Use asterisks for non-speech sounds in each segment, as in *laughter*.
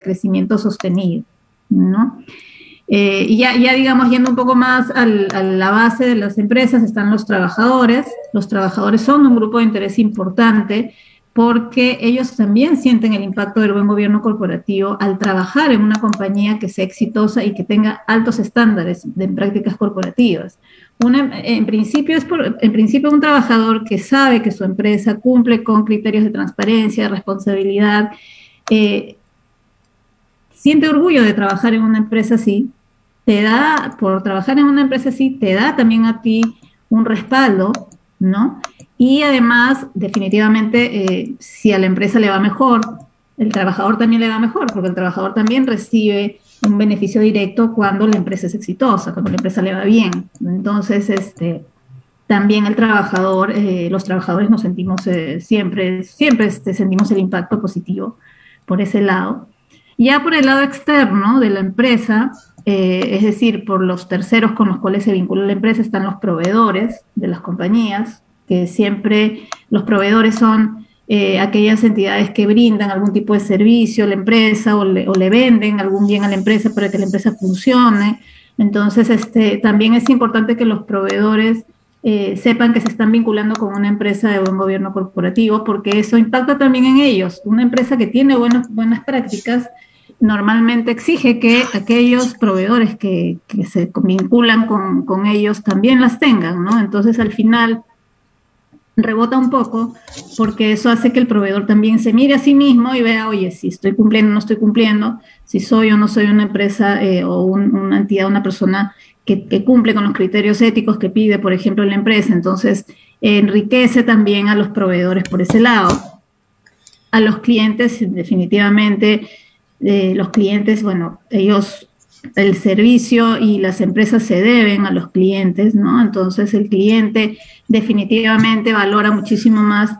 crecimiento sostenido, ¿no? Eh, y ya, ya, digamos, yendo un poco más a la base de las empresas, están los trabajadores. Los trabajadores son un grupo de interés importante porque ellos también sienten el impacto del buen gobierno corporativo al trabajar en una compañía que sea exitosa y que tenga altos estándares de prácticas corporativas. en, principio es en principio un trabajador que sabe que su empresa cumple con criterios de transparencia, responsabilidad, eh, siente orgullo de trabajar en una empresa así, te da, por trabajar en una empresa así, te da también a ti un respaldo, ¿no? Y además, definitivamente, eh, si a la empresa le va mejor, el trabajador también le va mejor, porque el trabajador también recibe un beneficio directo cuando la empresa es exitosa, cuando la empresa le va bien. Entonces, este, también el trabajador, eh, los trabajadores nos sentimos eh, siempre, siempre este, sentimos el impacto positivo por ese lado. Ya por el lado externo de la empresa, eh, es decir, por los terceros con los cuales se vincula la empresa, están los proveedores de las compañías, que siempre los proveedores son eh, aquellas entidades que brindan algún tipo de servicio a la empresa o le, venden algún bien a la empresa para que la empresa funcione. Entonces, este, también es importante que los proveedores eh, sepan que se están vinculando con una empresa de buen gobierno corporativo, porque eso impacta también en ellos. Una empresa que tiene buenas, buenas prácticas normalmente exige que aquellos proveedores que, se vinculan con, ellos también las tengan, ¿no? Entonces al final rebota un poco porque eso hace que el proveedor también se mire a sí mismo y vea, oye, si estoy cumpliendo o no estoy cumpliendo, si soy o no soy una empresa eh, o una entidad, una persona que, que, cumple con los criterios éticos que pide, por ejemplo, la empresa. Entonces, enriquece también a los proveedores por ese lado. A los clientes, definitivamente, los clientes, bueno, ellos, el servicio y las empresas se deben a los clientes, ¿no? Entonces el cliente definitivamente valora muchísimo más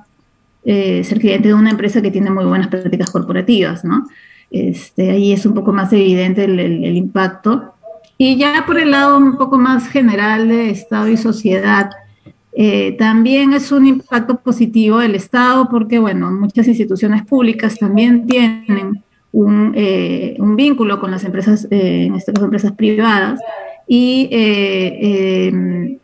eh, ser cliente de una empresa que tiene muy buenas prácticas corporativas, ¿no? Este, ahí es un poco más evidente el, impacto. Y ya por el lado un poco más general de Estado y sociedad, eh, también es un impacto positivo del Estado porque, bueno, muchas instituciones públicas también tienen un, eh, un vínculo con las empresas, eh, en este caso empresas privadas, y, eh,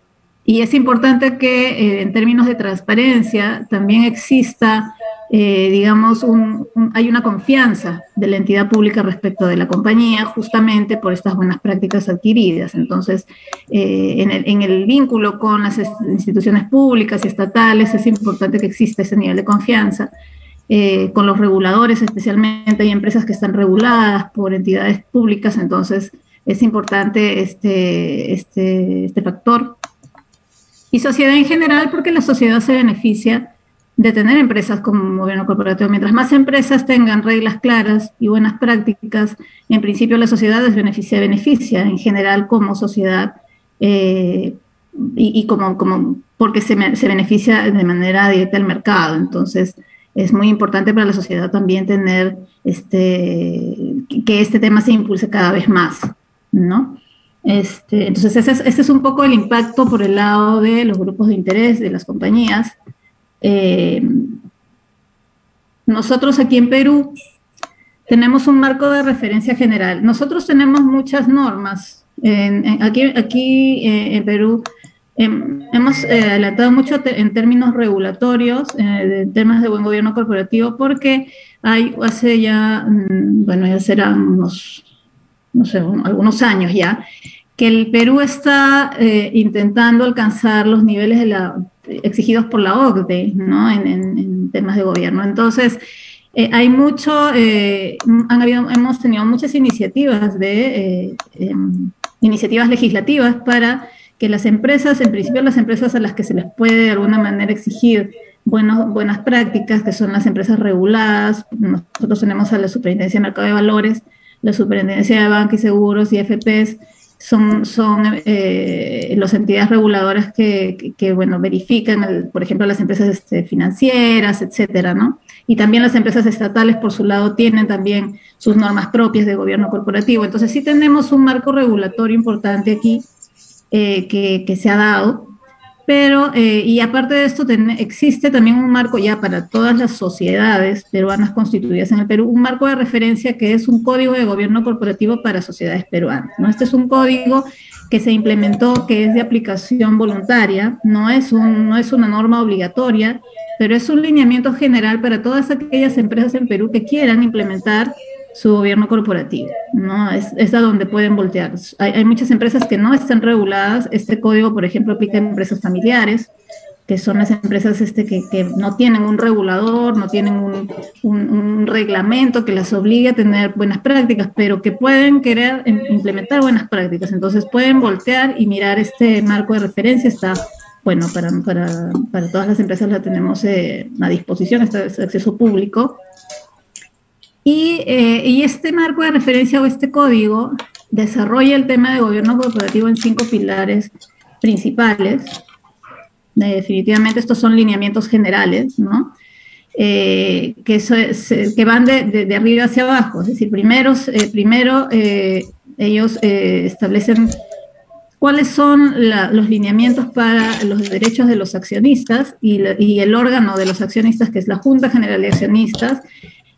y es importante que en términos de transparencia también exista, digamos, un, hay una confianza de la entidad pública respecto de la compañía justamente por estas buenas prácticas adquiridas. Entonces, en el, en, el, vínculo con las instituciones públicas y estatales es importante que exista ese nivel de confianza. Eh, con los reguladores, especialmente hay empresas que están reguladas por entidades públicas, entonces es importante este, este, este factor. Y sociedad en general, porque la sociedad se beneficia de tener empresas como gobierno corporativo. Mientras más empresas tengan reglas claras y buenas prácticas, en principio la sociedad se beneficia, beneficia en general como sociedad eh, y, como, como porque se, se beneficia de manera directa al mercado. Entonces, es muy importante para la sociedad también tener este, que este tema se impulse cada vez más, ¿no? Este, entonces, ese es, ese es, un poco el impacto por el lado de los grupos de interés, de las compañías. Eh, nosotros aquí en Perú tenemos un marco de referencia general. Nosotros tenemos muchas normas. aquí aquí eh, en Perú hemos eh, adelantado mucho en términos regulatorios, eh, en temas de buen gobierno corporativo, porque hay hace ya, mm, bueno, ya serán unos, no sé, algunos años ya, que el Perú está eh, intentando alcanzar los niveles exigidos por la OCDE, ¿no? En, temas de gobierno. Entonces, hay mucho, han habido, hemos tenido muchas iniciativas de em, iniciativas legislativas para que las empresas, en principio las empresas a las que se les puede de alguna manera exigir buenos, buenas prácticas, que son las empresas reguladas, nosotros tenemos a la Superintendencia de Mercado de Valores, la Superintendencia de Bancos y Seguros y FPs, son, son eh, las entidades reguladoras que, que, bueno, verifican, por ejemplo, las empresas este, financieras, etcétera, ¿no? Y también las empresas estatales, por su lado, tienen también sus normas propias de gobierno corporativo. Entonces, sí tenemos un marco regulatorio importante aquí eh, que, se ha dado. Pero, eh, y aparte de esto, existe también un marco ya para todas las sociedades peruanas constituidas en el Perú, un marco de referencia que es un código de gobierno corporativo para sociedades peruanas. ¿no? Este es un código que se implementó, que es de aplicación voluntaria, no es, un, no es una norma obligatoria, pero es un lineamiento general para todas aquellas empresas en Perú que quieran implementar su gobierno corporativo, ¿no? Es, es a donde pueden voltear. Hay, hay, muchas empresas que no están reguladas. Este código, por ejemplo, aplica en empresas familiares, que son las empresas este, que, que no tienen un regulador, no tienen un, un, un, reglamento que las obligue a tener buenas prácticas, pero que pueden querer implementar buenas prácticas. Entonces pueden voltear y mirar este marco de referencia. Está, bueno, para, para, para todas las empresas la tenemos eh, a disposición, está de acceso público y, eh, y, este marco de referencia o este código desarrolla el tema de gobierno corporativo en cinco pilares principales. Eh, definitivamente estos son lineamientos generales, ¿no? Eh, que, van de, arriba hacia abajo. Es decir, primero, primero ellos establecen cuáles son los lineamientos para los derechos de los accionistas y el órgano de los accionistas, que es la Junta General de Accionistas,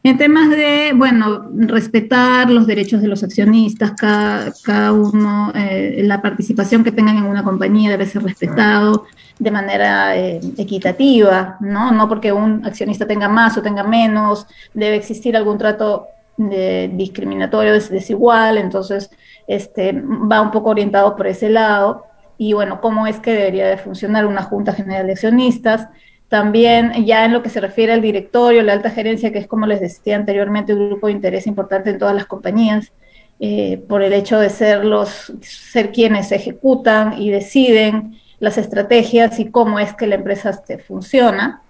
en temas de, bueno, respetar los derechos de los accionistas, cada, cada uno, eh, la participación que tengan en una compañía debe ser respetado de manera eh, equitativa, ¿no? No porque un accionista tenga más o tenga menos, debe existir algún trato de discriminatorio desigual, entonces este, va un poco orientado por ese lado. Y bueno, ¿cómo es que debería de funcionar una Junta General de Accionistas? También ya en lo que se refiere al directorio, la alta gerencia, que es como les decía anteriormente, un grupo de interés importante en todas las compañías, eh, por el hecho de ser, los, ser quienes ejecutan y deciden las estrategias y cómo es que la empresa este, funciona.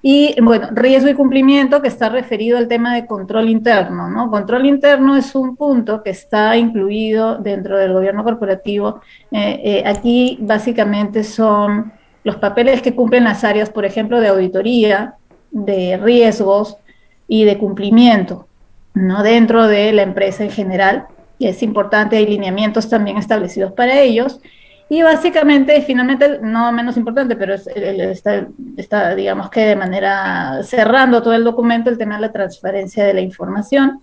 Y bueno, riesgo y cumplimiento que está referido al tema de control interno, ¿no? Control interno es un punto que está incluido dentro del gobierno corporativo. Eh, eh, aquí básicamente son los papeles que cumplen las áreas, por ejemplo, de auditoría, de riesgos y de cumplimiento, ¿no? Dentro de la empresa en general. Y es importante, hay lineamientos también establecidos para ellos. Y básicamente, finalmente, no menos importante, pero está, está, digamos que de manera cerrando todo el documento, el tema de la transferencia de la información,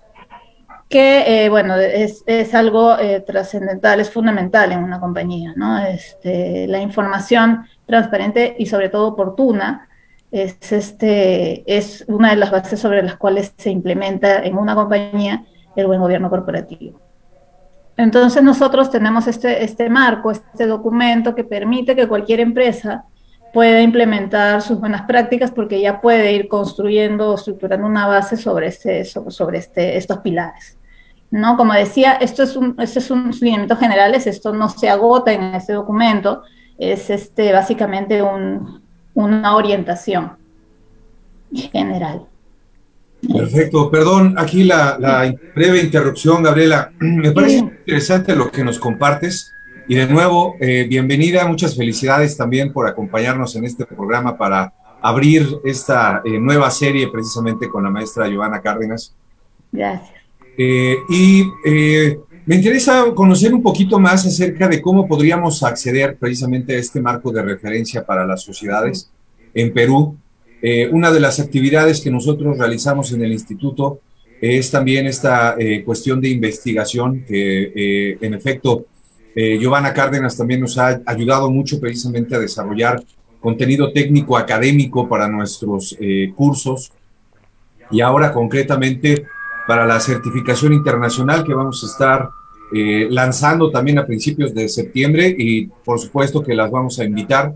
que, eh, bueno, es, es algo eh, trascendental, es fundamental en una compañía, ¿no? Este, la información transparente y sobre todo oportuna es, este, es una de las bases sobre las cuales se implementa en una compañía el buen gobierno corporativo. Entonces nosotros tenemos este, este marco, este documento que permite que cualquier empresa pueda implementar sus buenas prácticas porque ya puede ir construyendo o estructurando una base sobre, este, sobre este, estos pilares. ¿no? Como decía, esto es un, estos son lineamientos generales, esto no se agota en este documento, es este, básicamente un, una orientación general. Perfecto, perdón, aquí la, la breve interrupción, Gabriela. *clears throat* Me parece sí. interesante lo que nos compartes y de nuevo, eh, bienvenida, muchas felicidades también por acompañarnos en este programa para abrir esta eh, nueva serie precisamente con la maestra Giovanna Cárdenas. Gracias. Eh, y me interesa conocer un poquito más acerca de cómo podríamos acceder precisamente a este marco de referencia para las sociedades en Perú. Eh, una de las actividades que nosotros realizamos en el instituto es también esta eh, cuestión de investigación que eh, en efecto Giovanna Cárdenas también nos ha ayudado mucho precisamente a desarrollar contenido técnico académico para nuestros cursos y ahora concretamente para la certificación internacional que vamos a estar eh, lanzando también a principios de septiembre y por supuesto que las vamos a invitar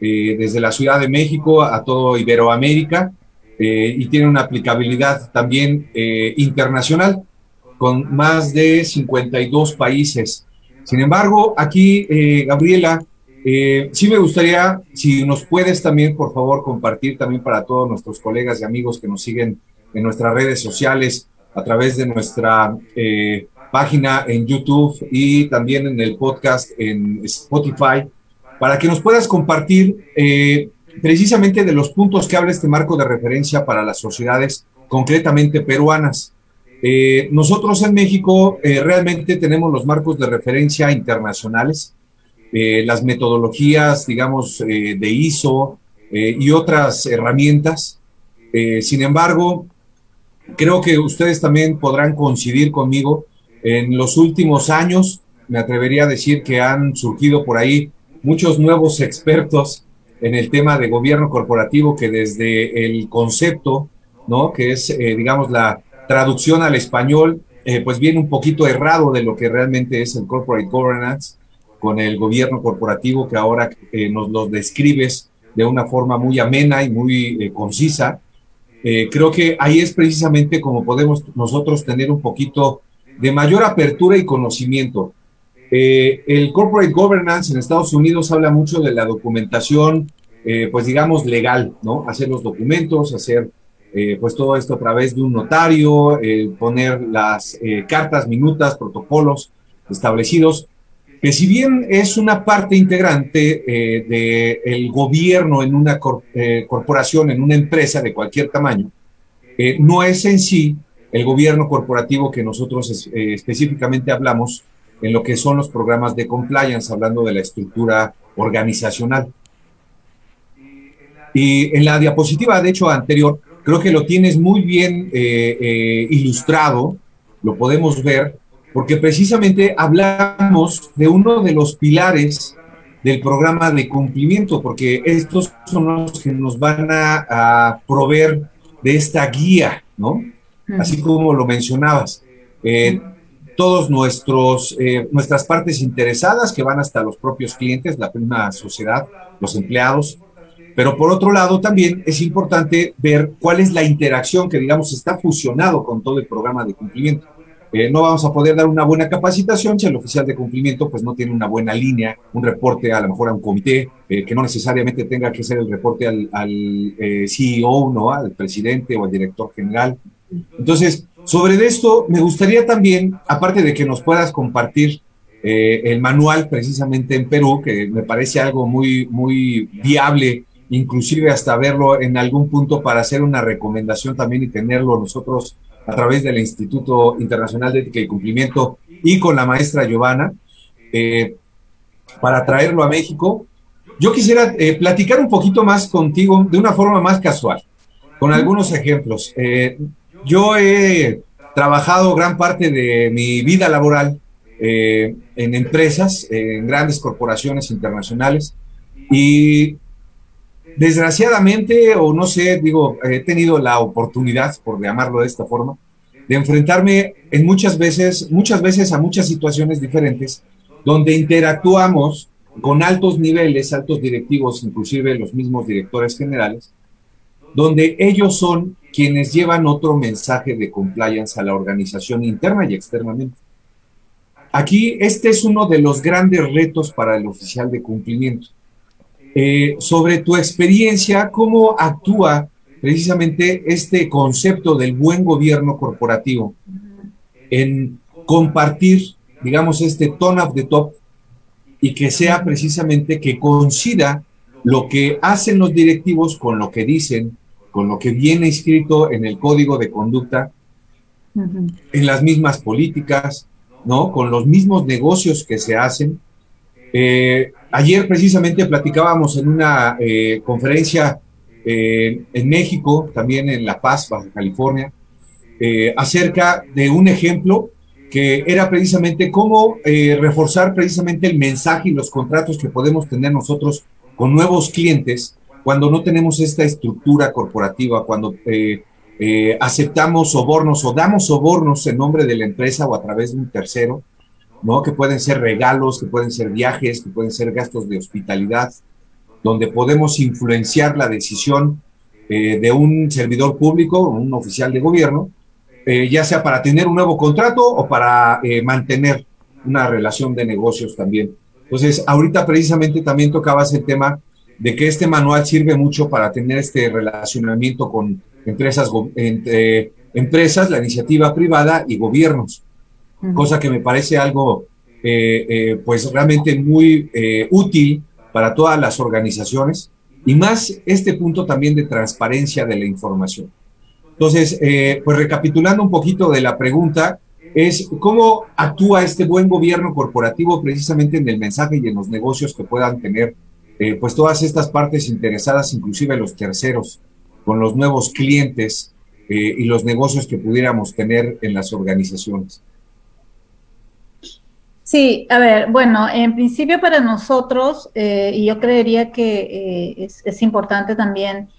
eh, desde la Ciudad de México a todo Iberoamérica eh, y tiene una aplicabilidad también eh, internacional con más de 52 países. Sin embargo, aquí, Gabriela, sí me gustaría, si nos puedes también, por favor, compartir también para todos nuestros colegas y amigos que nos siguen en nuestras redes sociales, a través de nuestra eh, página en YouTube y también en el podcast en Spotify, para que nos puedas compartir eh, precisamente de los puntos que habla este marco de referencia para las sociedades concretamente peruanas. Eh, nosotros en México realmente tenemos los marcos de referencia internacionales las metodologías, digamos, de ISO y otras herramientas. sin embargo, creo que ustedes también podrán coincidir conmigo. En los últimos años, me atrevería a decir que han surgido por ahí muchos nuevos expertos en el tema de gobierno corporativo que desde el concepto, ¿no? Que es, eh, digamos, la traducción al español, eh, pues viene un poquito errado de lo que realmente es el corporate governance con el gobierno corporativo que ahora eh, nos lo describes de una forma muy amena y muy concisa. Creo que ahí es precisamente como podemos nosotros tener un poquito de mayor apertura y conocimiento. Eh, el corporate governance en Estados Unidos habla mucho de la documentación, eh, pues digamos, legal, ¿no? Hacer los documentos, hacer eh, pues todo esto a través de un notario, poner las cartas, minutas, protocolos establecidos, que si bien es una parte integrante del gobierno en una corporación, en una empresa de cualquier tamaño, no es en sí el gobierno corporativo que nosotros específicamente hablamos, en lo que son los programas de compliance, hablando de la estructura organizacional. Y en la diapositiva, de hecho, anterior, creo que lo tienes muy bien eh, eh, ilustrado, lo podemos ver, porque precisamente hablamos de uno de los pilares del programa de cumplimiento, porque estos son los que nos van a, proveer de esta guía, ¿no? Así como lo mencionabas. Eh, todos nuestros, eh, nuestras partes interesadas que van hasta los propios clientes, la prima sociedad, los empleados. Pero por otro lado, también es importante ver cuál es la interacción que, digamos, está fusionado con todo el programa de cumplimiento. Eh, no vamos a poder dar una buena capacitación si el oficial de cumplimiento pues no tiene una buena línea, un reporte a lo mejor a un comité, eh, que no necesariamente tenga que ser el reporte al, al CEO, ¿no? al presidente o al director general. Entonces, sobre esto, me gustaría también, aparte de que nos puedas compartir eh, el manual precisamente en Perú, que me parece algo muy, muy viable, inclusive hasta verlo en algún punto para hacer una recomendación también y tenerlo nosotros a través del Instituto Internacional de Ética y Cumplimiento y con la maestra Giovanna, eh, para traerlo a México. Yo quisiera eh, platicar un poquito más contigo de una forma más casual, con algunos ejemplos. Yo he trabajado gran parte de mi vida laboral eh, en empresas, en grandes corporaciones internacionales y desgraciadamente, o no sé, digo, he tenido la oportunidad, por llamarlo de esta forma, de enfrentarme en muchas veces, muchas veces a muchas situaciones diferentes donde interactuamos con altos niveles, altos directivos, inclusive los mismos directores generales, donde ellos son quienes llevan otro mensaje de compliance a la organización interna y externamente. Aquí este es uno de los grandes retos para el oficial de cumplimiento. Eh, sobre tu experiencia, ¿cómo actúa precisamente este concepto del buen gobierno corporativo en compartir, digamos, este tone of the top y que sea precisamente que coincida lo que hacen los directivos con lo que dicen con lo que viene escrito en el código de conducta, en las mismas políticas, ¿no? Con los mismos negocios que se hacen. Eh, ayer precisamente platicábamos en una eh, conferencia eh, en México, también en La Paz, Baja California, acerca de un ejemplo que era precisamente cómo reforzar precisamente el mensaje y los contratos que podemos tener nosotros con nuevos clientes cuando no tenemos esta estructura corporativa, cuando eh, eh, aceptamos sobornos o damos sobornos en nombre de la empresa o a través de un tercero, ¿no? Que pueden ser regalos, que pueden ser viajes, que pueden ser gastos de hospitalidad, donde podemos influenciar la decisión eh, de un servidor público, un oficial de gobierno, ya sea para tener un nuevo contrato o para mantener una relación de negocios también. Entonces, ahorita precisamente también tocabas el tema de que este manual sirve mucho para tener este relacionamiento con empresas, entre empresas, la iniciativa privada y gobiernos, cosa que me parece algo eh, eh, pues realmente muy eh, útil para todas las organizaciones y más este punto también de transparencia de la información. Entonces, pues recapitulando un poquito de la pregunta, es cómo actúa este buen gobierno corporativo precisamente en el mensaje y en los negocios que puedan tener eh, pues todas estas partes interesadas, inclusive los terceros, con los nuevos clientes eh, y los negocios que pudiéramos tener en las organizaciones. Sí, a ver, bueno, en principio para nosotros, eh, y yo creería que es, importante también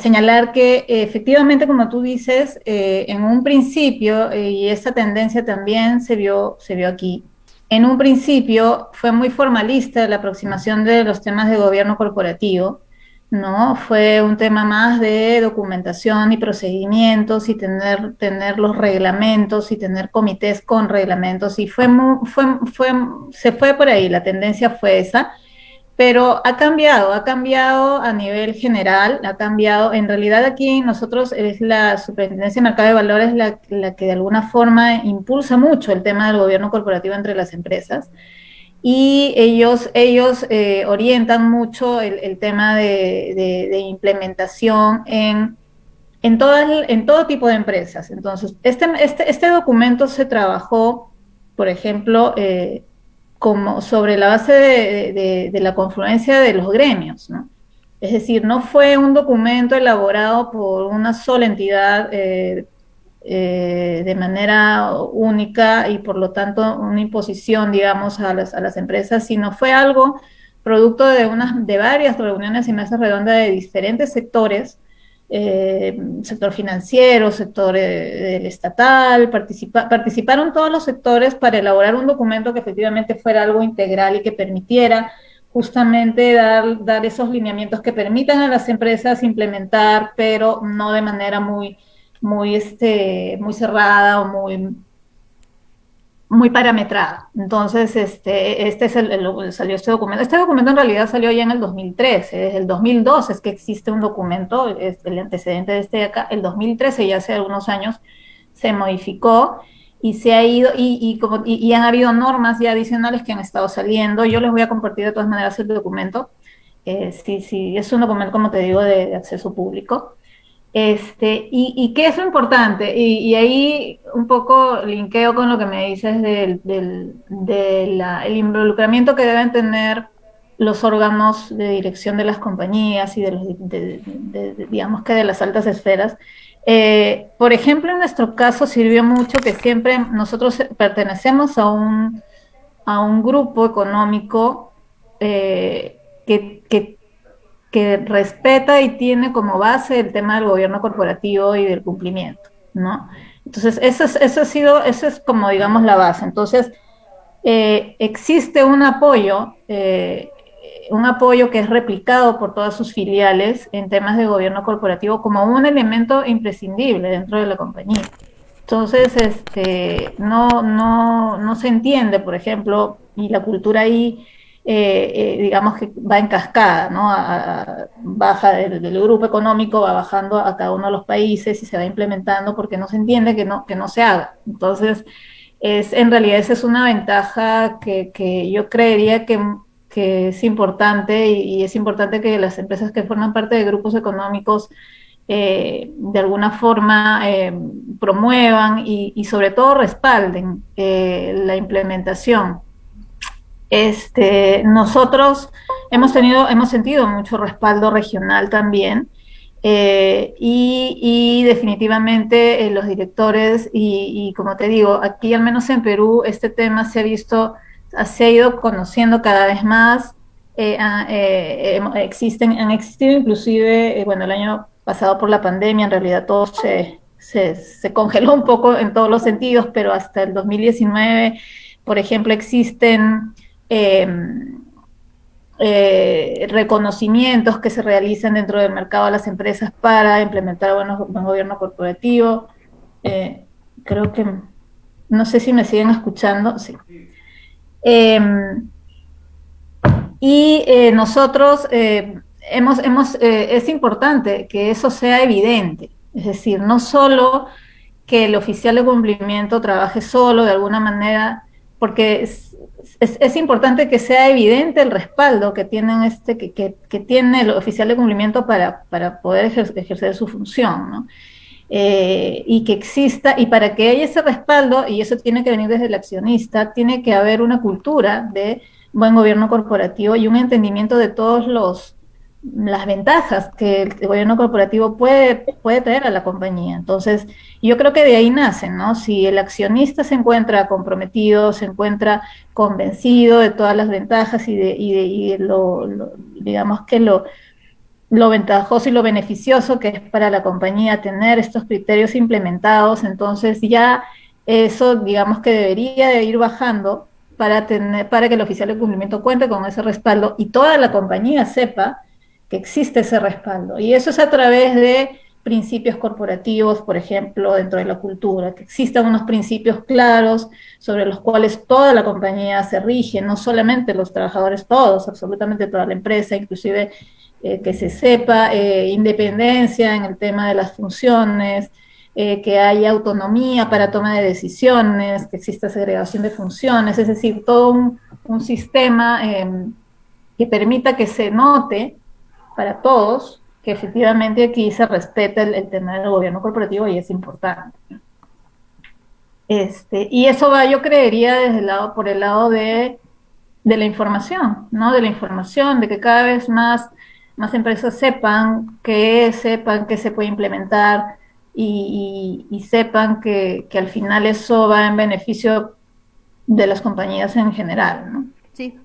señalar que efectivamente, como tú dices, en un principio, y esa tendencia también se vio, se vio aquí, en un principio fue muy formalista la aproximación de los temas de gobierno corporativo, ¿no? Fue un tema más de documentación y procedimientos y tener, tener los reglamentos y tener comités con reglamentos y fue, fue, fue, se fue por ahí, la tendencia fue esa pero ha cambiado, ha cambiado a nivel general, ha cambiado. En realidad aquí nosotros es la Superintendencia de Mercado de Valores la, la que de alguna forma impulsa mucho el tema del gobierno corporativo entre las empresas y ellos, ellos eh, orientan mucho el, tema de, implementación en, en, en todo tipo de empresas. Entonces, este, este, este documento se trabajó, por ejemplo, eh, como sobre la base de, la confluencia de los gremios, ¿no? Es decir, no fue un documento elaborado por una sola entidad eh, eh, de manera única y por lo tanto una imposición, digamos, a las, a las empresas, sino fue algo producto de, unas, de varias reuniones y mesas redondas de diferentes sectores eh, sector financiero, sector eh, estatal, participaron todos los sectores para elaborar un documento que efectivamente fuera algo integral y que permitiera justamente dar, dar esos lineamientos que permitan a las empresas implementar, pero no de manera muy, muy, este, muy cerrada o muy muy parametrada. Entonces, este, este es el, salió este documento. Este documento en realidad salió ya en el 2013, desde el 2002 es que existe un documento, es el antecedente de este de acá, el 2013 ya hace algunos años se modificó y se ha ido, y, como, y, han habido normas ya adicionales que han estado saliendo. Yo les voy a compartir de todas maneras el documento. Eh, sí, sí, es un documento, como te digo, de acceso público. Este, y, qué es lo importante, y, ahí un poco linkeo con lo que me dices del, del involucramiento que deben tener los órganos de dirección de las compañías y de los, digamos que de las altas esferas. Eh, por ejemplo, en nuestro caso sirvió mucho que siempre nosotros pertenecemos a un, a un grupo económico eh, que, que que respeta y tiene como base el tema del gobierno corporativo y del cumplimiento, ¿no? Entonces, eso, es, eso ha sido, eso es como, digamos, la base. Entonces, eh, existe un apoyo, eh, un apoyo que es replicado por todas sus filiales en temas de gobierno corporativo como un elemento imprescindible dentro de la compañía. Entonces, este, no, no, no se entiende, por ejemplo, y la cultura ahí eh, eh, digamos que va en cascada, ¿no? baja del, grupo económico, va bajando a cada uno de los países y se va implementando porque no se entiende que no, que no se haga. Entonces, es, en realidad esa es una ventaja que, que yo creería que, que es importante y, es importante que las empresas que forman parte de grupos económicos eh, de alguna forma promuevan y, y, sobre todo respalden la implementación este, nosotros hemos tenido, hemos sentido mucho respaldo regional también. Eh, y, definitivamente eh, los directores y, como te digo, aquí al menos en Perú este tema se ha visto, se ha ido conociendo cada vez más. Eh, ah, existen, han existido inclusive, bueno, el año pasado por la pandemia en realidad todo se, se, congeló un poco en todos los sentidos, pero hasta el 2019, por ejemplo, existen eh, reconocimientos que se realizan dentro del mercado de las empresas para implementar buenos, buen gobierno corporativo. Eh, creo que, no sé si me siguen escuchando, sí. Em, y eh, nosotros hemos, hemos es importante que eso sea evidente, es decir, no solo que el oficial de cumplimiento trabaje solo de alguna manera, porque importante que sea evidente el respaldo que tienen este, que, tiene el oficial de cumplimiento para, poder ejercer, su función, eh, y que exista, y para que haya ese respaldo, y eso tiene que venir desde el accionista, tiene que haber una cultura de buen gobierno corporativo y un entendimiento de todos los las ventajas que el gobierno corporativo puede, puede traer a la compañía. Entonces, yo creo que de ahí nacen, ¿no? Si el accionista se encuentra comprometido, se encuentra convencido de todas las ventajas y de, y de, lo, digamos que lo, lo ventajoso y lo beneficioso que es para la compañía tener estos criterios implementados, entonces ya eso, digamos que debería de ir bajando para, tener, para que el oficial de cumplimiento cuente con ese respaldo y toda la compañía sepa que existe ese respaldo. Y eso es a través de principios corporativos, por ejemplo, dentro de la cultura, que existan unos principios claros sobre los cuales toda la compañía se rige, no solamente los trabajadores, todos, absolutamente toda la empresa, inclusive eh, que se sepa eh, independencia en el tema de las funciones, eh, que haya autonomía para toma de decisiones, que exista segregación de funciones, es decir, todo un, sistema em, que permita que se note para todos que efectivamente aquí se respeta el, tema del gobierno corporativo y es importante. Este, y eso va, yo creería, desde el lado, por el lado de, de la información, ¿no? De la información, de que cada vez más, más empresas sepan que sepan que se puede implementar y, y, sepan que, que, al final eso va en beneficio de las compañías en general, ¿no? Sí,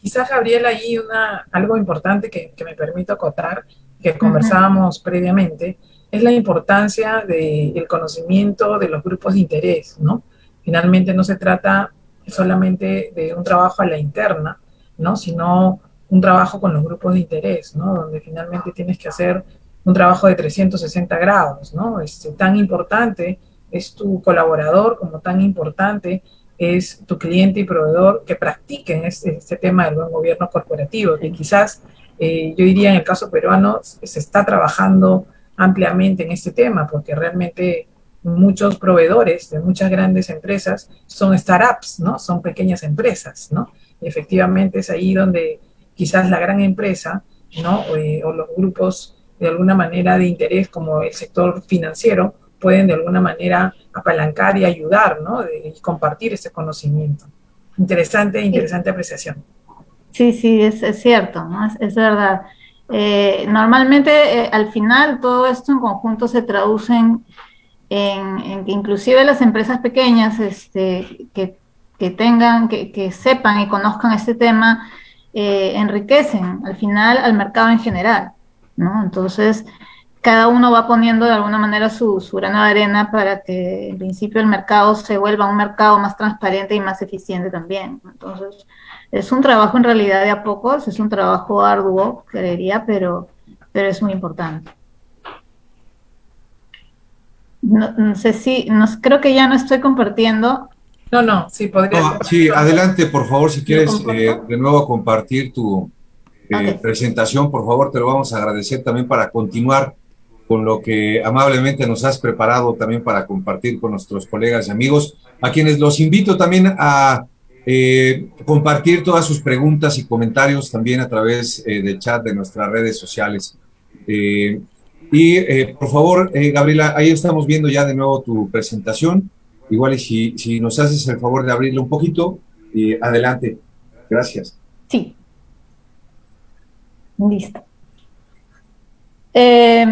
Quizás, Gabriela, ahí una, algo importante que, me permito acotar, que conversábamos previamente, es la importancia del conocimiento de los grupos de interés, ¿no? Finalmente no se trata solamente de un trabajo a la interna, ¿no? Sino un trabajo con los grupos de interés, ¿no? Donde finalmente tienes que hacer un trabajo de 360 grados, ¿no? Este, tan importante es tu colaborador como tan importante es tu cliente y proveedor que practiquen este, este tema del buen gobierno corporativo, que quizás eh, yo diría en el caso peruano se está trabajando ampliamente en este tema, porque realmente muchos proveedores de muchas grandes empresas son startups, ¿no? Son pequeñas empresas, ¿no? Efectivamente es ahí donde quizás la gran empresa, ¿no? Eh, o los grupos de alguna manera de interés como el sector financiero pueden de alguna manera apalancar y ayudar, ¿no? y compartir ese conocimiento. Interesante, interesante apreciación. Sí, sí, es, cierto, ¿no? Es, verdad. Eh, normalmente eh, al final todo esto en conjunto se traduce en, que inclusive las empresas pequeñas este, que, tengan, que, sepan y conozcan este tema, eh, enriquecen al final al mercado en general, ¿no? Entonces, cada uno va poniendo de alguna manera su, su grano de arena para que en principio el mercado se vuelva un mercado más transparente y más eficiente también. Entonces, es un trabajo en realidad de a pocos, es un trabajo arduo, creería, pero, pero es muy importante. No, sé si, no, creo que ya no estoy compartiendo. No, no, sí, podría. sí, adelante, por favor, si quieres eh, de nuevo compartir tu eh, presentación, por favor, te lo vamos a agradecer también para continuar con lo que amablemente nos has preparado también para compartir con nuestros colegas y amigos, a quienes los invito también a eh, compartir todas sus preguntas y comentarios también a través eh, del chat de nuestras redes sociales. Eh, y por favor, Gabriela, ahí estamos viendo ya de nuevo tu presentación. Igual y si, si nos haces el favor de abrirlo un poquito, adelante. Gracias. Sí. Listo. Eh,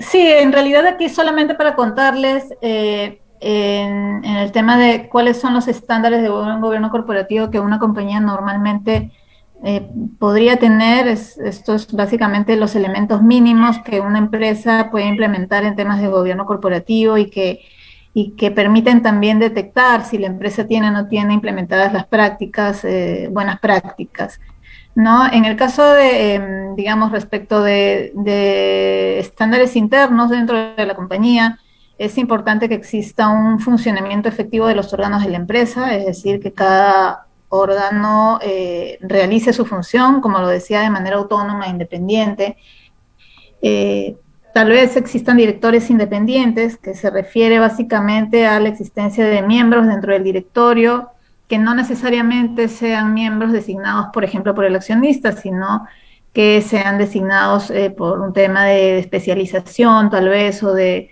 Sí, en realidad aquí solamente para contarles eh, en, el tema de cuáles son los estándares de un gobierno corporativo que una compañía normalmente eh, podría tener. esto es básicamente los elementos mínimos que una empresa puede implementar en temas de gobierno corporativo y que, y que permiten también detectar si la empresa tiene o no tiene implementadas las prácticas, eh, buenas prácticas. ¿No? En el caso de, em, digamos, respecto de, estándares internos dentro de la compañía, es importante que exista un funcionamiento efectivo de los órganos de la empresa, es decir, que cada órgano eh, realice su función, como lo decía, de manera autónoma e independiente. Eh, tal vez existan directores independientes, que se refiere básicamente a la existencia de miembros dentro del directorio que no necesariamente sean miembros designados, por ejemplo, por el accionista, sino que sean designados eh, por un tema de especialización tal vez o de,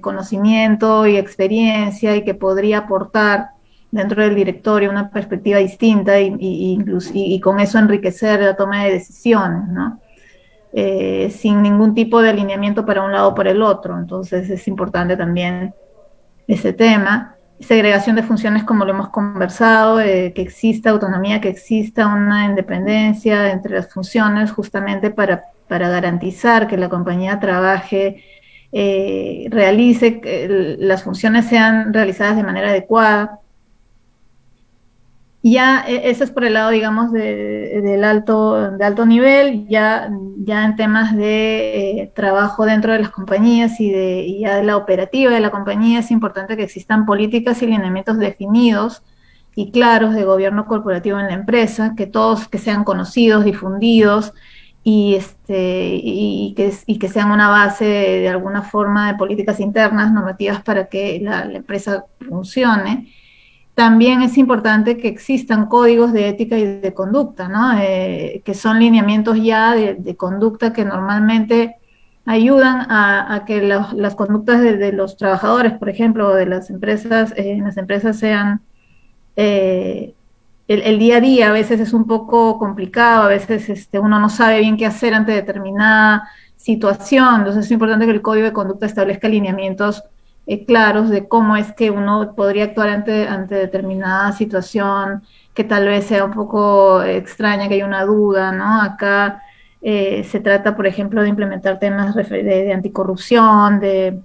conocimiento y experiencia y que podría aportar dentro del directorio una perspectiva distinta y, con eso enriquecer la toma de decisiones. Eh, sin ningún tipo de alineamiento para un lado o para el otro. Entonces es importante también ese tema. Segregación de funciones, como lo hemos conversado, eh, que exista autonomía, que exista una independencia entre las funciones, justamente para, para garantizar que la compañía trabaje, eh, realice, que las funciones sean realizadas de manera adecuada ya e, eso es por el lado, digamos, de, del alto, de alto nivel, ya, ya en temas de eh, trabajo dentro de las compañías y, de, ya de la operativa de la compañía, es importante que existan políticas y lineamientos definidos y claros de gobierno corporativo en la empresa, que todos que sean conocidos, difundidos y, este, y, que, y que sean una base de, alguna forma de políticas internas, normativas para que la empresa funcione también es importante que existan códigos de ética y de conducta, ¿no? Eh, que son lineamientos ya de, conducta que normalmente ayudan a, que las conductas de, los trabajadores, por ejemplo, de las empresas, eh, en las empresas sean eh, el, día a día. A veces es un poco complicado, a veces este, uno no sabe bien qué hacer ante determinada situación. Entonces es importante que el código de conducta establezca lineamientos eh, claros de cómo es que uno podría actuar ante, ante determinada situación que tal vez sea un poco extraña, que hay una duda, ¿no? Acá eh, se trata, por ejemplo, de implementar temas de, anticorrupción, de,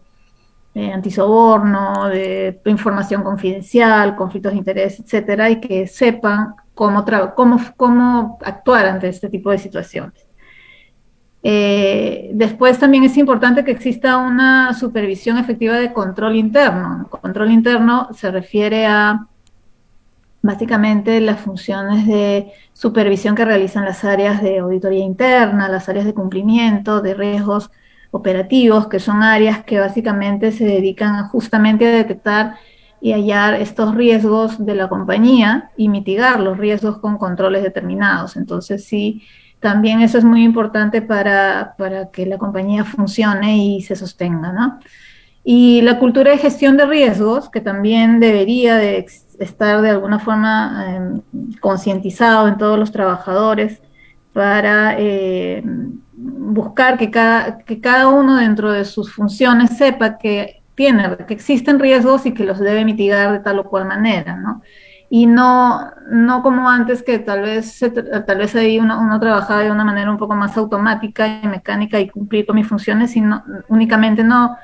antisoborno, de información confidencial, conflictos de interés, etcétera, y que sepan cómo, cómo, cómo actuar ante este tipo de situaciones. Eh, después también es importante que exista una supervisión efectiva de control interno. Control interno se refiere a básicamente las funciones de supervisión que realizan las áreas de auditoría interna, las áreas de cumplimiento, de riesgos operativos, que son áreas que básicamente se dedican justamente a detectar y hallar estos riesgos de la compañía y mitigar los riesgos con controles determinados. Entonces, sí también eso es muy importante para, que la compañía funcione y se sostenga, ¿no? Y la cultura de gestión de riesgos, que también debería de estar de alguna forma em, concientizado en todos los trabajadores para eh, buscar que cada, que cada uno dentro de sus funciones sepa que tiene, que existen riesgos y que los debe mitigar de tal o cual manera, ¿no? Y no, no como antes que tal vez, tal vez ahí uno, uno, trabajaba de una manera un poco más automática y mecánica y cumplir con mis funciones, sino únicamente no,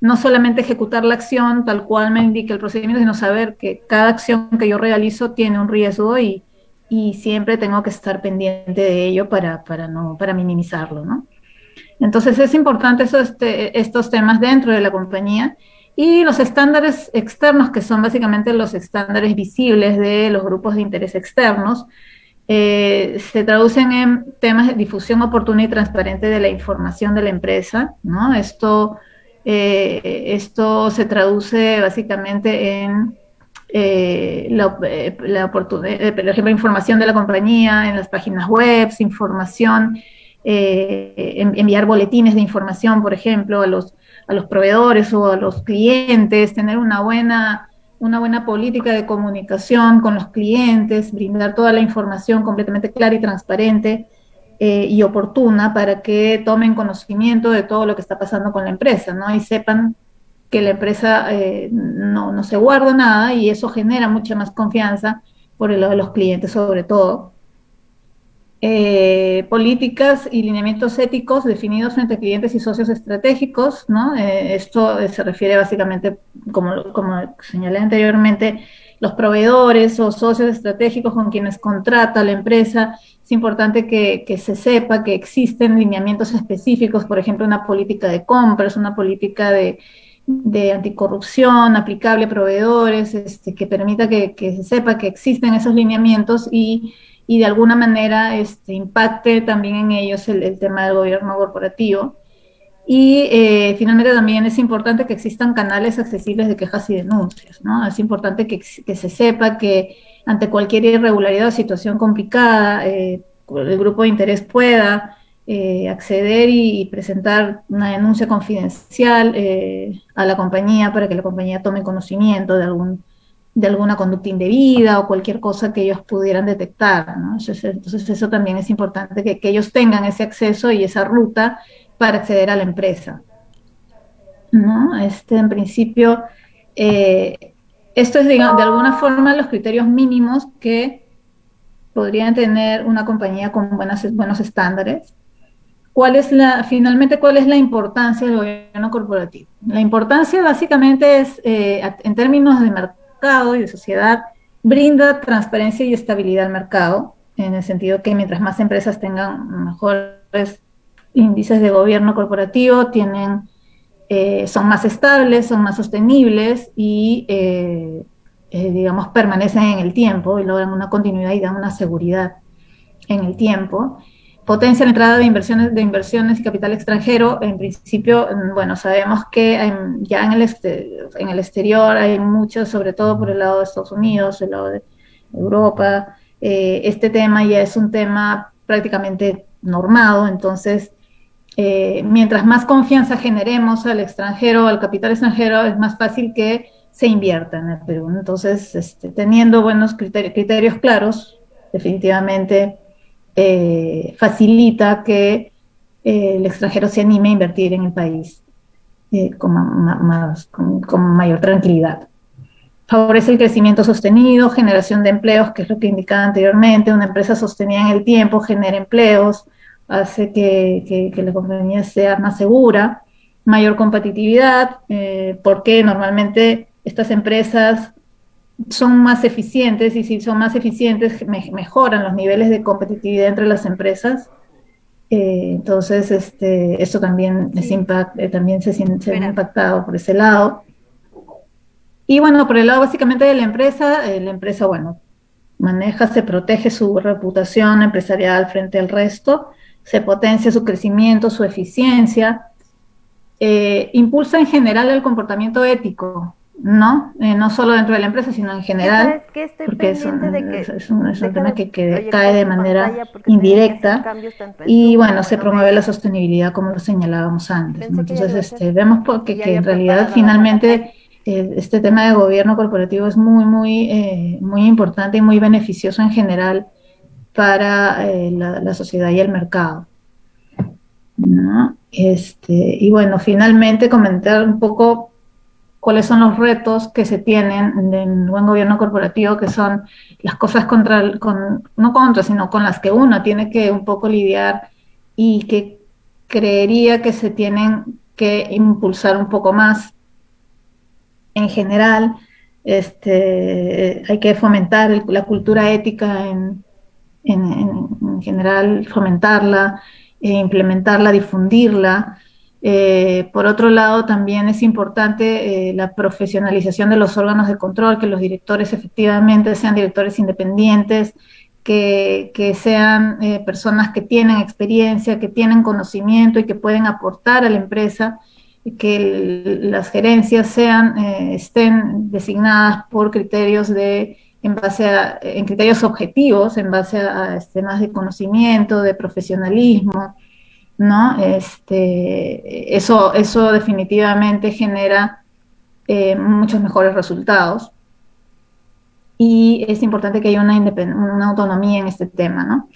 no solamente ejecutar la acción tal cual me indica el procedimiento, sino saber que cada acción que yo realizo tiene un riesgo y, y siempre tengo que estar pendiente de ello para, para, no, para minimizarlo, ¿no? Entonces es importante eso, este, estos temas dentro de la compañía y los estándares externos, que son básicamente los estándares visibles de los grupos de interés externos, eh, se traducen en temas de difusión oportuna y transparente de la información de la empresa. ¿no? Esto, eh, esto se traduce básicamente en eh, la, la por ejemplo, información de la compañía en las páginas web, información, enviar boletines de información, por ejemplo, a los a los proveedores o a los clientes, tener una buena, una buena política de comunicación con los clientes, brindar toda la información completamente clara y transparente eh, y oportuna para que tomen conocimiento de todo lo que está pasando con la empresa, ¿no? Y sepan que la empresa eh, no, no se guarda nada y eso genera mucha más confianza por el lado de los clientes sobre todo. Eh, políticas y lineamientos éticos definidos entre clientes y socios estratégicos, ¿no? Eh, esto se refiere básicamente, como, como señalé anteriormente, los proveedores o socios estratégicos con quienes contrata la empresa. Es importante que, se sepa que existen lineamientos específicos, por ejemplo, una política de compras, una política de, anticorrupción aplicable a proveedores, este, que permita que, que se sepa que existen esos lineamientos y y de alguna manera este, impacte también en ellos el, tema del gobierno corporativo. Y eh, finalmente también es importante que existan canales accesibles de quejas y denuncias, ¿no? Es importante que, se sepa que ante cualquier irregularidad o situación complicada, eh, el grupo de interés pueda eh, acceder y, presentar una denuncia confidencial a la compañía para que la compañía tome conocimiento de algún de alguna conducta indebida o cualquier cosa que ellos pudieran detectar. Entonces, eso también es importante, que, ellos tengan ese acceso y esa ruta para acceder a la empresa. ¿no? Este, en principio, eh, esto es, digamos, de alguna forma los criterios mínimos que podrían tener una compañía con buenas, buenos estándares ¿Cuál es la, finalmente, cuál es la importancia del gobierno corporativo? La importancia básicamente es, eh, en términos de mercado y de sociedad, brinda transparencia y estabilidad al mercado, en el sentido que mientras más empresas tengan mejores índices de gobierno corporativo, tienen, eh, son más estables, son más sostenibles y, eh, digamos, permanecen en el tiempo y logran una continuidad y dan una seguridad en el tiempo potencia la entrada de inversiones, de inversiones y capital extranjero. En principio, mm, bueno, sabemos que ya en el, en el exterior hay mucho, sobre todo por el lado de Estados Unidos, el lado de Europa. Eh, este tema ya es un tema prácticamente normado, entonces, eh, mientras más confianza generemos al extranjero, al capital extranjero, es más fácil que se invierta en el Perú. Entonces, este, teniendo buenos criterios claros, definitivamente eh, facilita que eh, el extranjero se anime a invertir en el país eh, con, mayor tranquilidad. Favorece el crecimiento sostenido, generación de empleos, que es lo que indicaba anteriormente. Una empresa sostenida en el tiempo genera empleos, hace que, que, la compañía sea más segura, mayor competitividad, porque normalmente estas empresas son más eficientes y si son más eficientes mejoran los niveles de competitividad entre las empresas. Eh, entonces, este, esto también, es impact, eh, también se, ve impactado por ese lado. Y bueno, por el lado básicamente de la empresa, eh, la empresa, bueno, maneja, se protege su reputación empresarial frente al resto, se potencia su crecimiento, su eficiencia, impulsa en general el comportamiento ético, ¿no? Eh, no solo dentro de la empresa, sino en general, porque es un, tema que, cae de manera indirecta y bueno, se promueve la sostenibilidad como lo señalábamos antes. Entonces, este, vemos porque, que en realidad finalmente eh, este tema de gobierno corporativo es muy, muy, eh, muy importante y muy beneficioso en general para la, la, sociedad y el mercado. ¿no? Este, y bueno, finalmente comentar un poco cuáles son los retos que se tienen en buen gobierno corporativo, que son las cosas contra, con, no contra, sino con las que uno tiene que un poco lidiar y que creería que se tienen que impulsar un poco más en general. Este, hay que fomentar la cultura ética en, en, general, fomentarla, e implementarla, difundirla. Eh, por otro lado, también es importante eh, la profesionalización de los órganos de control, que los directores efectivamente sean directores independientes, que, sean eh, personas que tienen experiencia, que tienen conocimiento y que pueden aportar a la empresa, que las gerencias sean, estén designadas por criterios de en base a en criterios objetivos, en base a temas de conocimiento, de profesionalismo, ¿no? Este, eso, eso definitivamente genera eh, muchos mejores resultados. Y es importante que haya una, una autonomía en este tema, ¿no?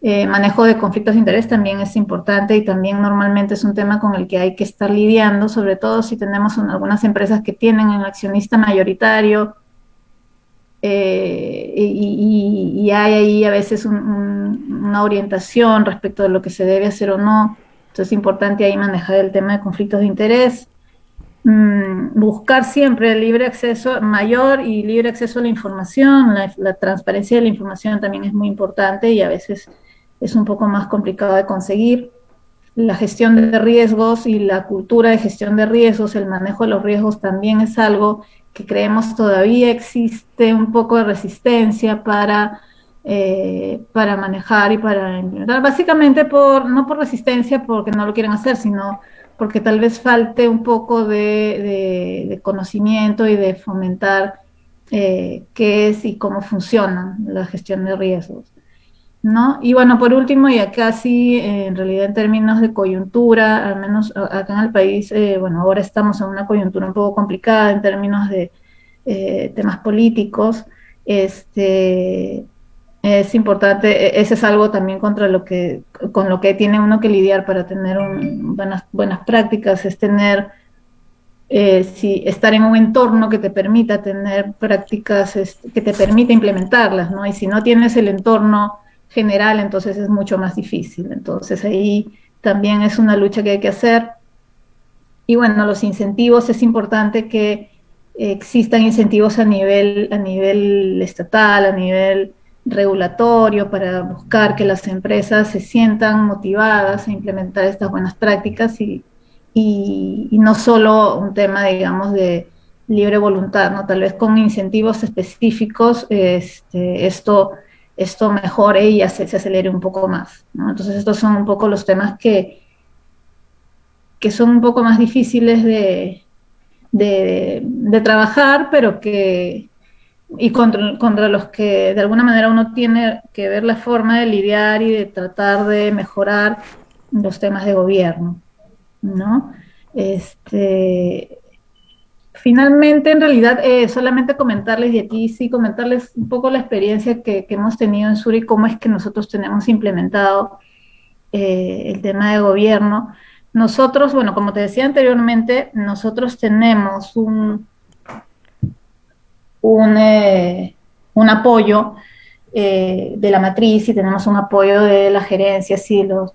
Eh, manejo de conflictos de interés también es importante y también normalmente es un tema con el que hay que estar lidiando, sobre todo si tenemos algunas empresas que tienen un accionista mayoritario eh, y, hay ahí a veces una orientación respecto de lo que se debe hacer o no. Entonces es importante ahí manejar el tema de conflictos de interés. Mm, buscar siempre el libre acceso, mayor y libre acceso a la información. La, transparencia de la información también es muy importante y a veces es un poco más complicado de conseguir. La gestión de riesgos y la cultura de gestión de riesgos, el manejo de los riesgos también es algo que creemos todavía existe un poco de resistencia para, eh, para manejar y para implementar. Básicamente por, no por resistencia porque no lo quieren hacer, sino porque tal vez falte un poco de, conocimiento y de fomentar eh, qué es y cómo funciona la gestión de riesgos. ¿No? Y bueno, por último, y acá sí, en realidad en términos de coyuntura, al menos acá en el país, eh, bueno, ahora estamos en una coyuntura un poco complicada en términos de eh, temas políticos, este, es importante, e, ese es algo también contra lo que, con lo que tiene uno que lidiar para tener buenas, buenas prácticas, es tener, eh, si, estar en un entorno que te permita tener prácticas, que te permita implementarlas, ¿no? Y si no tienes el entorno general, entonces es mucho más difícil. Entonces ahí también es una lucha que hay que hacer. Y bueno, los incentivos, es importante que existan incentivos a nivel, a nivel estatal, a nivel regulatorio, para buscar que las empresas se sientan motivadas a implementar estas buenas prácticas y, y, no solo un tema, digamos, de libre voluntad, ¿no? Tal vez con incentivos específicos este, esto esto mejore y se, se acelere un poco más. Entonces estos son un poco los temas que, que son un poco más difíciles de, de, trabajar, pero que y contra, contra, los que de alguna manera uno tiene que ver la forma de lidiar y de tratar de mejorar los temas de gobierno, ¿no? Este, Finalmente, en realidad, eh, solamente comentarles, y aquí sí comentarles un poco la experiencia que, hemos tenido en Sur y cómo es que nosotros tenemos implementado eh, el tema de gobierno. Nosotros, bueno, como te decía anteriormente, nosotros tenemos un, un, eh, un apoyo de la matriz y tenemos un apoyo de la gerencia, sí, los,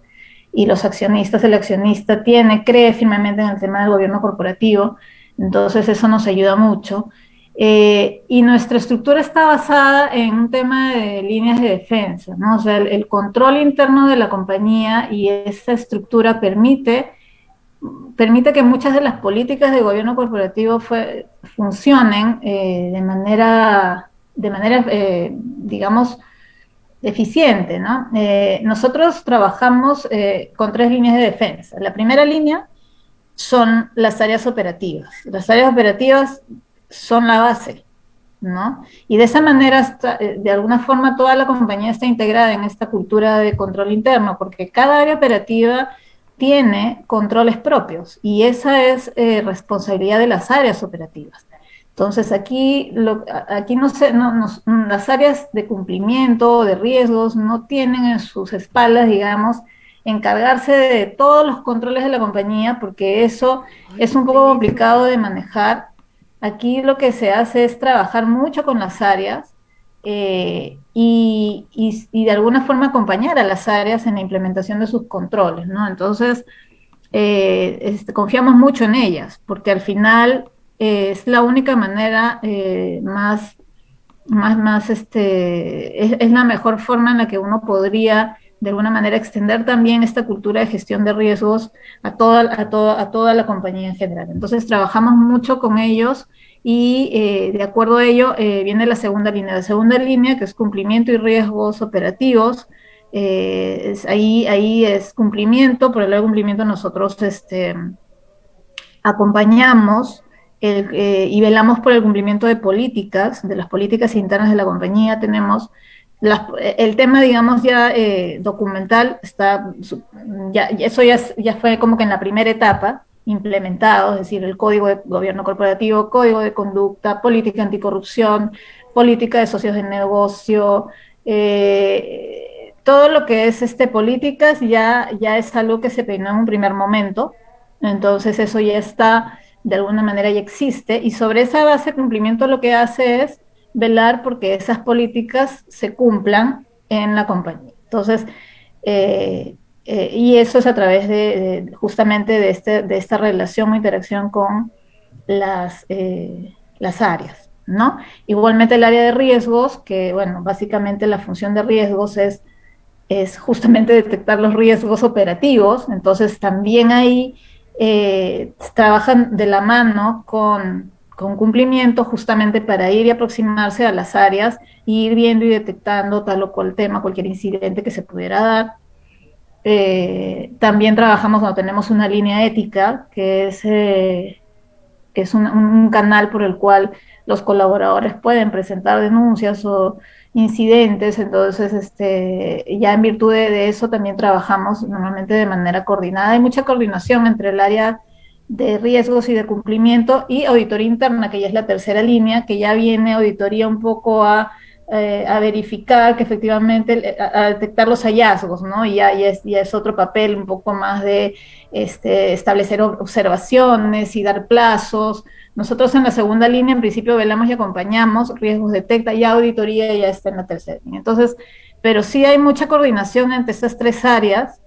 y los accionistas. El accionista tiene, cree firmemente en el tema del gobierno corporativo entonces eso nos ayuda mucho. Eh, y nuestra estructura está basada en un tema de líneas de defensa, ¿no? O sea, el, control interno de la compañía y esa estructura permite, permite que muchas de las políticas de gobierno corporativo funcionen eh, de manera, de manera eh, digamos, eficiente, ¿no? nosotros trabajamos con tres líneas de defensa. La primera línea son las áreas operativas. Las áreas operativas son la base, ¿no? Y de esa manera, eh, de alguna forma, toda la compañía está integrada en esta cultura de control interno, porque cada área operativa tiene controles propios y esa es eh, responsabilidad de las áreas operativas. Entonces aquí, aquí no, sé, no, las áreas de cumplimiento de riesgos no tienen en sus espaldas, digamos, encargarse de todos los controles de la compañía, porque eso es un poco complicado de manejar. Aquí lo que se hace es trabajar mucho con las áreas eh, y, de alguna forma acompañar a las áreas en la implementación de sus controles, ¿no? Entonces, eh, este, confiamos mucho en ellas, porque al final eh, es la única manera más, más, más, este, es, es, la mejor forma en la que uno podría de alguna manera extender también esta cultura de gestión de riesgos a toda, a toda, a toda la compañía en general. Entonces trabajamos mucho con ellos y eh, de acuerdo a ello eh, viene la segunda línea. La segunda línea, que es cumplimiento y riesgos operativos, eh, ahí, ahí es cumplimiento, por el lado de cumplimiento nosotros este, acompañamos y velamos por el cumplimiento de políticas, de las políticas internas de la compañía. Tenemos el tema, digamos, ya eh, documental, está, ya, eso ya, ya fue como que en la primera etapa implementado, es decir, el código de gobierno corporativo, código de conducta, política anticorrupción, política de socios de negocio, eh, todo lo que es este políticas ya, ya es algo que se peinó en un primer momento, entonces eso ya está, de alguna manera ya existe, y sobre esa base cumplimiento lo que hace es velar porque esas políticas se cumplan en la compañía. Entonces, eh, eh, y eso es a través de, justamente de, este, de, esta relación o interacción con las, eh, las áreas, ¿no? Igualmente el área de riesgos, que bueno, básicamente la función de riesgos es, es justamente detectar los riesgos operativos, entonces también ahí trabajan de la mano con con cumplimiento justamente para ir y aproximarse a las áreas, ir viendo y detectando tal o cual tema, cualquier incidente que se pudiera dar. Eh, también trabajamos cuando tenemos una línea ética, que es, eh, es un, canal por el cual los colaboradores pueden presentar denuncias o incidentes, entonces este, ya en virtud de, eso también trabajamos normalmente de manera coordinada. Hay mucha coordinación entre el área de riesgos y de cumplimiento y auditoría interna, que ya es la tercera línea, que ya viene auditoría un poco a, eh, a verificar que efectivamente, a, detectar los hallazgos, ¿no? Y ya, es, ya es otro papel un poco más de este, establecer observaciones y dar plazos. Nosotros en la segunda línea, en principio, velamos y acompañamos, riesgos detecta y auditoría ya está en la tercera línea. Entonces, pero sí hay mucha coordinación entre estas tres áreas,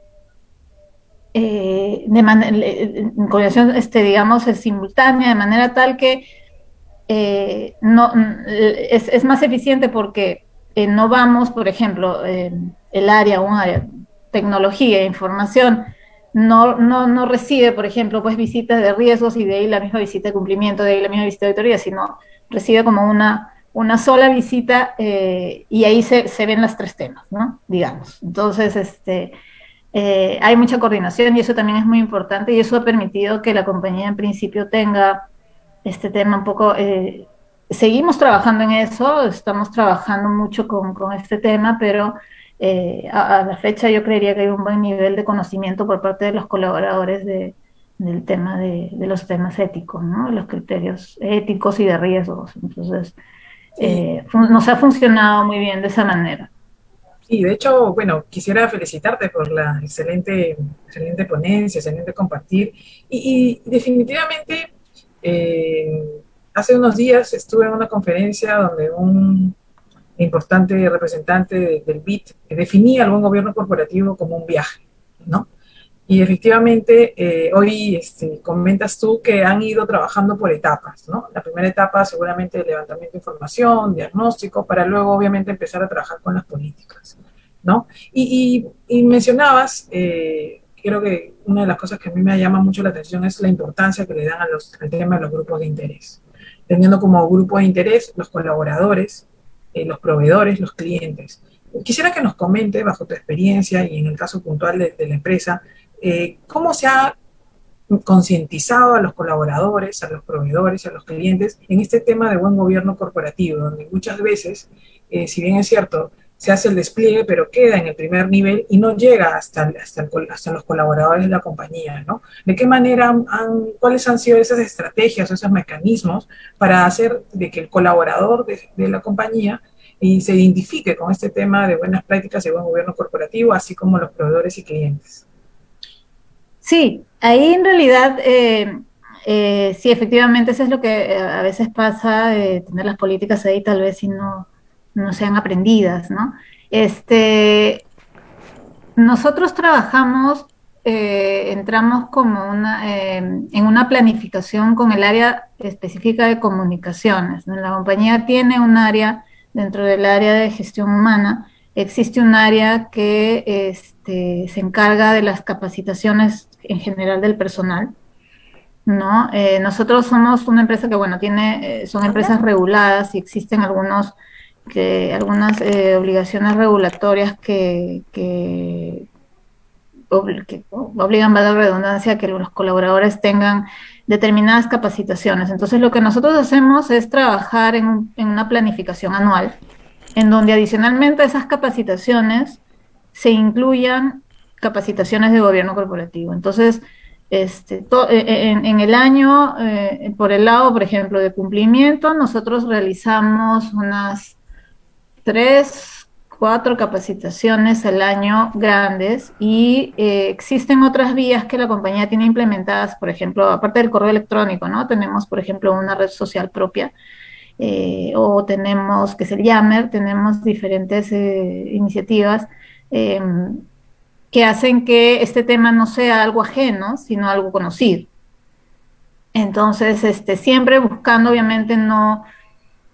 eh, de coordinación, este, digamos, simultánea, de manera tal que eh, no, es, es, más eficiente porque eh, no vamos, por ejemplo, el área, un área, tecnología, información, no, no, no recibe, por ejemplo, pues visitas de riesgos y de ahí la misma visita de cumplimiento, de ahí la misma visita de auditoría, sino recibe como una, una sola visita eh, y ahí se, se, ven las tres temas, ¿no? Digamos. Entonces, este, eh, hay mucha coordinación y eso también es muy importante y eso ha permitido que la compañía en principio tenga este tema un poco... Eh, seguimos trabajando en eso, estamos trabajando mucho con, con este tema, pero eh, a, la fecha yo creería que hay un buen nivel de conocimiento por parte de los colaboradores de, del tema de, los temas éticos, ¿no? los criterios éticos y de riesgos. Entonces, eh, nos ha funcionado muy bien de esa manera. Y de hecho, bueno, quisiera felicitarte por la excelente, excelente ponencia, excelente compartir. Y, definitivamente, eh, hace unos días estuve en una conferencia donde un importante representante del BIT, definía al buen gobierno corporativo como un viaje, ¿no? Y efectivamente, eh, hoy este, comentas tú que han ido trabajando por etapas, ¿no? La primera etapa seguramente el levantamiento de información, diagnóstico, para luego obviamente empezar a trabajar con las políticas, ¿no? Y, mencionabas, eh, creo que una de las cosas que a mí me llama mucho la atención es la importancia que le dan a los, al tema de los grupos de interés, teniendo como grupo de interés los colaboradores, eh, los proveedores, los clientes. Quisiera que nos comente, bajo tu experiencia y en el caso puntual de, la empresa, eh, cómo se ha concientizado a los colaboradores, a los proveedores, a los clientes en este tema de buen gobierno corporativo, donde muchas veces, eh, si bien es cierto, se hace el despliegue, pero queda en el primer nivel y no llega hasta, hasta, hasta los colaboradores de la compañía, ¿no? ¿De qué manera, han, cuáles han sido esas estrategias esos mecanismos para hacer de que el colaborador de, la compañía y se identifique con este tema de buenas prácticas y buen gobierno corporativo, así como los proveedores y clientes. Sí, ahí en realidad, eh, eh, sí, efectivamente, eso es lo que eh, a veces pasa, tener las políticas ahí tal vez si no, no sean aprendidas, ¿no? Este, nosotros trabajamos, entramos como una, en una planificación con el área específica de comunicaciones. La compañía tiene un área dentro del área de gestión humana, existe un área que este, se encarga de las capacitaciones en general del personal. ¿no? Eh, nosotros somos una empresa que, bueno, tiene, eh, son empresas reguladas y existen algunos, que, algunas eh, obligaciones regulatorias que, que, que obligan, a la redundancia, que los colaboradores tengan determinadas capacitaciones. Entonces, lo que nosotros hacemos es trabajar en, una planificación anual, en donde adicionalmente a esas capacitaciones se incluyan capacitaciones de gobierno corporativo. Entonces, este, e, e, en, el año, eh, por el lado, por ejemplo, de cumplimiento, nosotros realizamos unas tres cuatro capacitaciones al año grandes y eh, existen otras vías que la compañía tiene implementadas, por ejemplo, aparte del correo electrónico, ¿no? Tenemos, por ejemplo, una red social propia eh, o tenemos, que es el Yammer, tenemos diferentes eh, iniciativas que hacen que este tema no sea algo ajeno, sino algo conocido. Entonces, este, siempre buscando, obviamente, no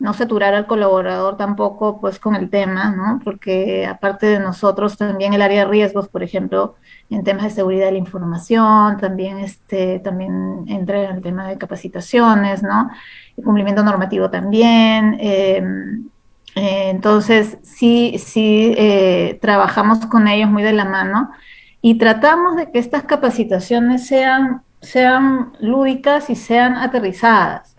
no saturar al colaborador tampoco pues con el tema, ¿no? Porque aparte de nosotros también el área de riesgos, por ejemplo, en temas de seguridad de la información, también este también entra en el tema de capacitaciones, ¿no? El cumplimiento normativo también. Em, eh, entonces, sí, sí eh, trabajamos con ellos muy de la mano y tratamos de que estas capacitaciones sean sean lúdicas y sean aterrizadas,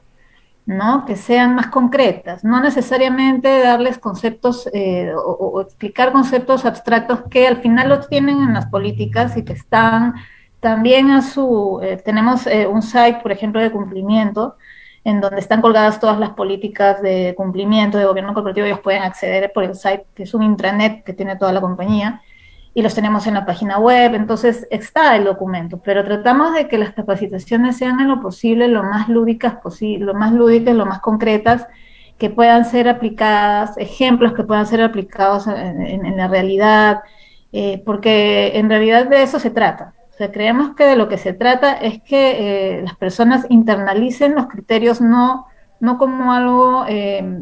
¿no? Que sean más concretas, no necesariamente darles conceptos eh, o, explicar conceptos abstractos que al final los tienen en las políticas y que están también a su, eh, tenemos eh, un site, por ejemplo, de cumplimiento, en donde están colgadas todas las políticas de cumplimiento de gobierno corporativo, ellos pueden acceder por el site, que es un intranet que tiene toda la compañía, y los tenemos en la página web, entonces está el documento, pero tratamos de que las capacitaciones sean en lo posible lo más lúdicas posible, lo más lúdicas, lo más concretas, que puedan ser aplicadas, ejemplos que puedan ser aplicados en, la realidad, eh, porque en realidad de eso se trata. O sea, creemos que de lo que se trata es que eh, las personas internalicen los criterios no, no como algo, eh,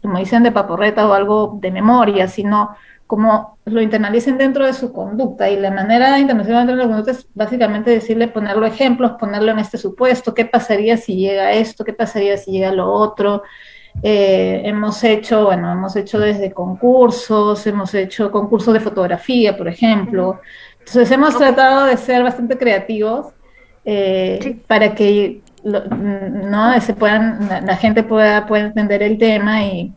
como dicen, de paporreta o algo de memoria, sino como lo internalicen dentro de su conducta. Y la manera de internacional dentro de la conducta es básicamente decirle, ponerlo ejemplos, ponerlo en este supuesto, qué pasaría si llega esto, qué pasaría si llega lo otro. Eh, hemos hecho, bueno, hemos hecho desde concursos, hemos hecho concursos de fotografía, por ejemplo. Entonces hemos tratado de ser bastante creativos eh, para que no se puedan, la, gente pueda, pueda, entender el tema y,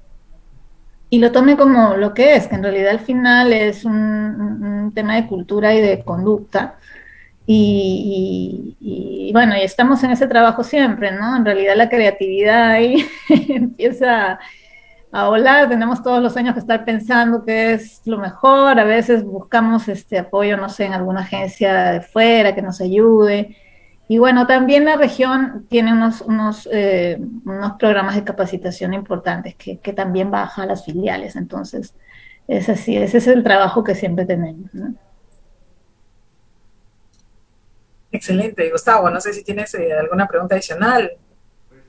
y lo tome como lo que es, que en realidad al final es un, tema de cultura y de conducta. Y, y, bueno, y estamos en ese trabajo siempre, ¿no? En realidad la creatividad ahí *laughs* empieza a tenemos todos los años que estar pensando qué es lo mejor, a veces buscamos este apoyo, no sé, en alguna agencia de fuera que nos ayude. Y bueno, también la región tiene unos, unos, eh, unos programas de capacitación importantes que, que, también baja a las filiales, entonces es así, ese es el trabajo que siempre tenemos. Excelente, Gustavo, no sé si tienes eh, alguna pregunta adicional.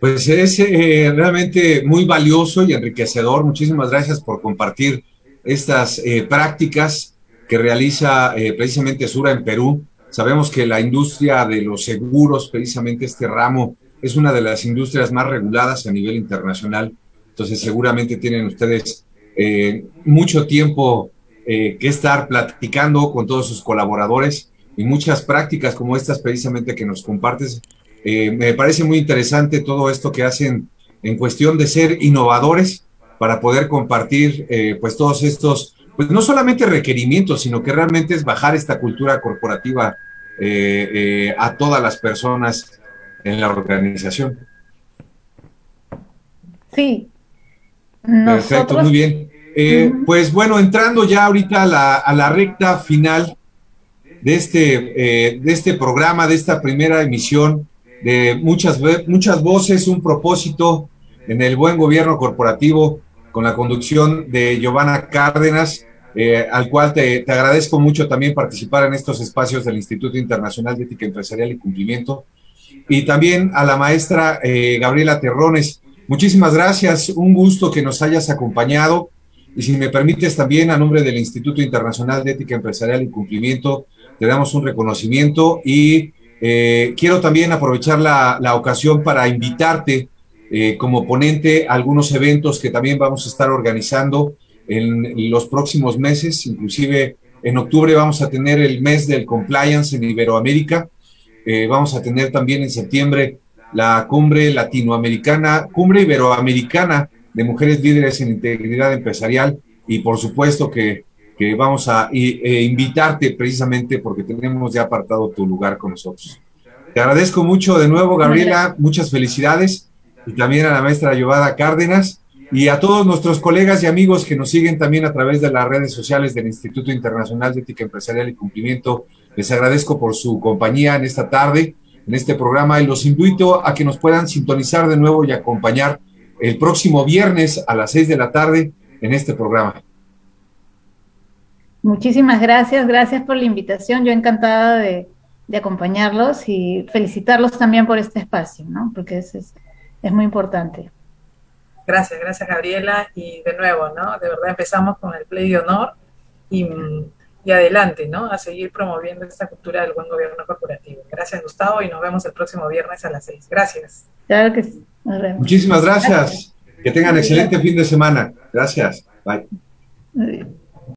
Pues es eh, realmente muy valioso y enriquecedor. Muchísimas gracias por compartir estas eh, prácticas que realiza eh, precisamente Sura en Perú. Sabemos que la industria de los seguros, precisamente este ramo, es una de las industrias más reguladas a nivel internacional. Entonces seguramente tienen ustedes mucho tiempo que estar platicando con todos sus colaboradores y muchas prácticas como estas precisamente que nos compartes eh, me parece muy interesante todo esto que hacen en cuestión de ser innovadores para poder compartir eh, pues todos estos, pues no solamente requerimientos, sino que realmente es bajar esta cultura corporativa eh, a todas las personas en la organización. Sí. Perfecto, muy bien. Pues bueno, entrando ya ahorita a la, a la recta final de este, de este programa, de esta primera emisión, de muchas, muchas voces, un propósito en el buen gobierno corporativo con la conducción de Giovanna Cárdenas, eh, al cual te, agradezco mucho también participar en estos espacios del Instituto Internacional de Ética Empresarial y Cumplimiento. Y también a la maestra eh, Gabriela Terrones. Muchísimas gracias, un gusto que nos hayas acompañado. Y si me permites también, a nombre del Instituto Internacional de Ética Empresarial y Cumplimiento, te damos un reconocimiento y eh, quiero también aprovechar la, ocasión para invitarte eh, como ponente a algunos eventos que también vamos a estar organizando en los próximos meses, inclusive en octubre vamos a tener el mes del compliance en Iberoamérica, eh, vamos a tener también en septiembre la cumbre latinoamericana, cumbre iberoamericana de mujeres líderes en integridad empresarial. Y por supuesto que que vamos a e invitarte precisamente porque tenemos ya apartado tu lugar con nosotros. Te agradezco mucho de nuevo, Gabriela, muchas felicidades y también a la maestra Giovada Cárdenas y a todos nuestros colegas y amigos que nos siguen también a través de las redes sociales del Instituto Internacional de Ética Empresarial y Cumplimiento. Les agradezco por su compañía en esta tarde, en este programa y los invito a que nos puedan sintonizar de nuevo y acompañar el próximo viernes a las seis de la tarde en este programa. Muchísimas gracias, gracias por la invitación. Yo encantada de, acompañarlos y felicitarlos también por este espacio, ¿no? Porque es, es, muy importante. Gracias, gracias Gabriela. Y de nuevo, ¿no? De verdad empezamos con el play de honor y, y adelante, ¿no? A seguir promoviendo esta cultura del buen gobierno corporativo. Gracias, Gustavo, y nos vemos el próximo viernes a las seis. Gracias. Claro que sí. Muchísimas gracias. Que tengan excelente fin de semana. Gracias. Bye.